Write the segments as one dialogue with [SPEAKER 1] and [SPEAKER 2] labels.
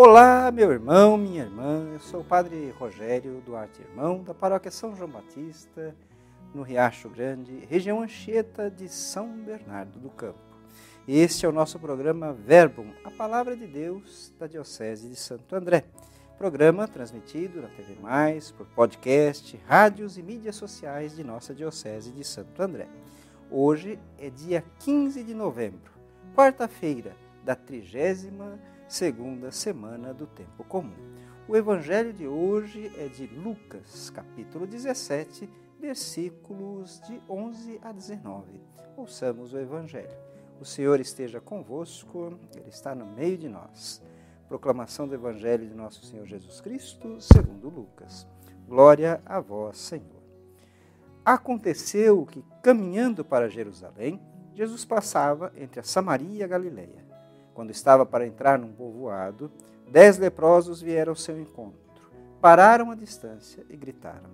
[SPEAKER 1] Olá, meu irmão, minha irmã. Eu sou o Padre Rogério Duarte Irmão, da Paróquia São João Batista, no Riacho Grande, região Anchieta de São Bernardo do Campo. Este é o nosso programa Verbum, a Palavra de Deus da Diocese de Santo André. Programa transmitido na TV Mais, por podcast, rádios e mídias sociais de nossa Diocese de Santo André. Hoje é dia 15 de novembro, quarta-feira da trigésima segunda semana do tempo comum. O evangelho de hoje é de Lucas, capítulo 17, versículos de 11 a 19. Ouçamos o evangelho. O Senhor esteja convosco, ele está no meio de nós. Proclamação do evangelho de nosso Senhor Jesus Cristo, segundo Lucas. Glória a vós, Senhor. Aconteceu que, caminhando para Jerusalém, Jesus passava entre a Samaria e a Galileia. Quando estava para entrar num povoado, dez leprosos vieram ao seu encontro. Pararam à distância e gritaram: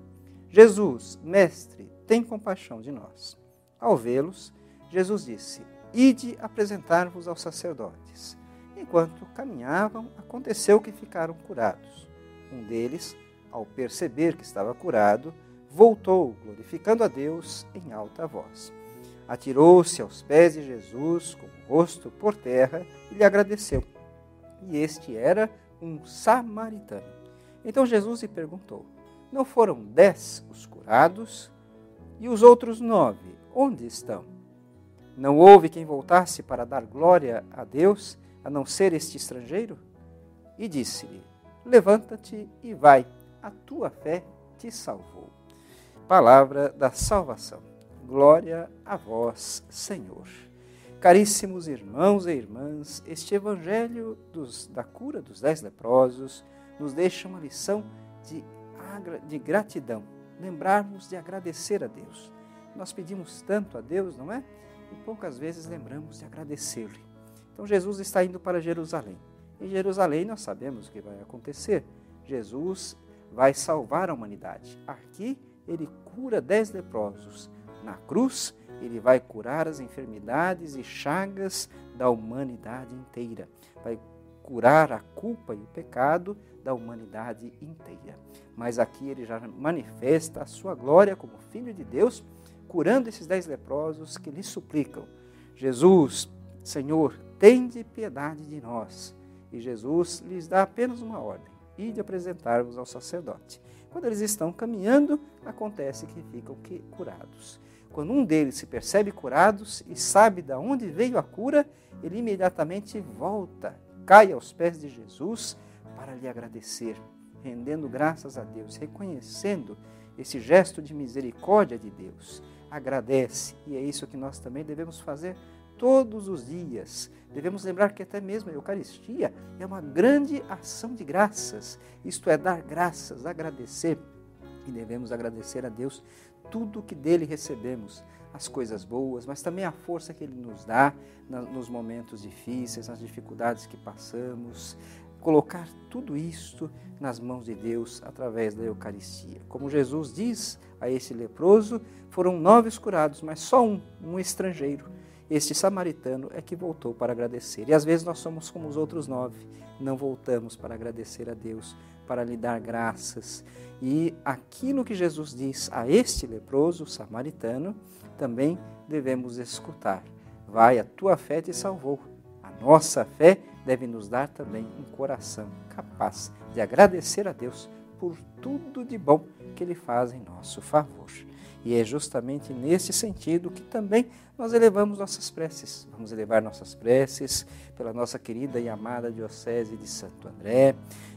[SPEAKER 1] Jesus, mestre, tem compaixão de nós. Ao vê-los, Jesus disse: Ide apresentar-vos aos sacerdotes. Enquanto caminhavam, aconteceu que ficaram curados. Um deles, ao perceber que estava curado, voltou, glorificando a Deus em alta voz. Atirou-se aos pés de Jesus, com o rosto por terra, e lhe agradeceu. E este era um samaritano. Então Jesus lhe perguntou: Não foram dez os curados? E os outros nove, onde estão? Não houve quem voltasse para dar glória a Deus, a não ser este estrangeiro? E disse-lhe: Levanta-te e vai, a tua fé te salvou. Palavra da salvação. Glória a vós, Senhor. Caríssimos irmãos e irmãs, este evangelho dos, da cura dos dez leprosos nos deixa uma lição de, de gratidão, lembrarmos de agradecer a Deus. Nós pedimos tanto a Deus, não é? E poucas vezes lembramos de agradecer-lhe. Então Jesus está indo para Jerusalém. Em Jerusalém nós sabemos o que vai acontecer. Jesus vai salvar a humanidade. Aqui ele cura dez leprosos na cruz, ele vai curar as enfermidades e chagas da humanidade inteira. Vai curar a culpa e o pecado da humanidade inteira. Mas aqui ele já manifesta a sua glória como Filho de Deus, curando esses dez leprosos que lhe suplicam: Jesus, Senhor, tende piedade de nós. E Jesus lhes dá apenas uma ordem: e de apresentar-vos ao sacerdote. Quando eles estão caminhando, acontece que ficam curados. Quando um deles se percebe curados e sabe de onde veio a cura, ele imediatamente volta, cai aos pés de Jesus para lhe agradecer, rendendo graças a Deus, reconhecendo esse gesto de misericórdia de Deus. Agradece, e é isso que nós também devemos fazer todos os dias. Devemos lembrar que até mesmo a Eucaristia é uma grande ação de graças, isto é, dar graças, agradecer. E devemos agradecer a Deus tudo que dele recebemos, as coisas boas, mas também a força que ele nos dá nos momentos difíceis, nas dificuldades que passamos. Colocar tudo isto nas mãos de Deus através da Eucaristia. Como Jesus diz a esse leproso, foram nove curados, mas só um, um estrangeiro. Este samaritano é que voltou para agradecer. E às vezes nós somos como os outros nove, não voltamos para agradecer a Deus, para lhe dar graças. E aquilo que Jesus diz a este leproso samaritano, também devemos escutar. Vai, a tua fé te salvou. A nossa fé deve nos dar também um coração capaz de agradecer a Deus por tudo de bom que Ele faz em nosso favor. E é justamente nesse sentido que também nós elevamos nossas preces. Vamos elevar nossas preces pela nossa querida e amada Diocese de Santo André,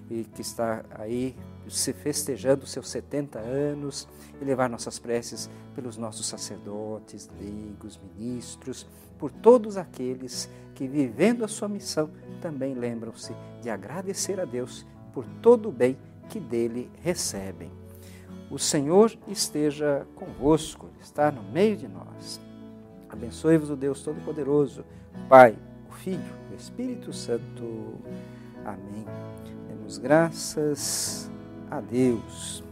[SPEAKER 1] e que está aí se festejando seus 70 anos, e levar nossas preces pelos nossos sacerdotes, leigos, ministros, por todos aqueles que, vivendo a sua missão, também lembram-se de agradecer a Deus por todo o bem que dele recebem. O Senhor esteja convosco, está no meio de nós. Abençoe-vos o Deus Todo-Poderoso, Pai, o Filho, o Espírito Santo. Amém. Demos graças a Deus.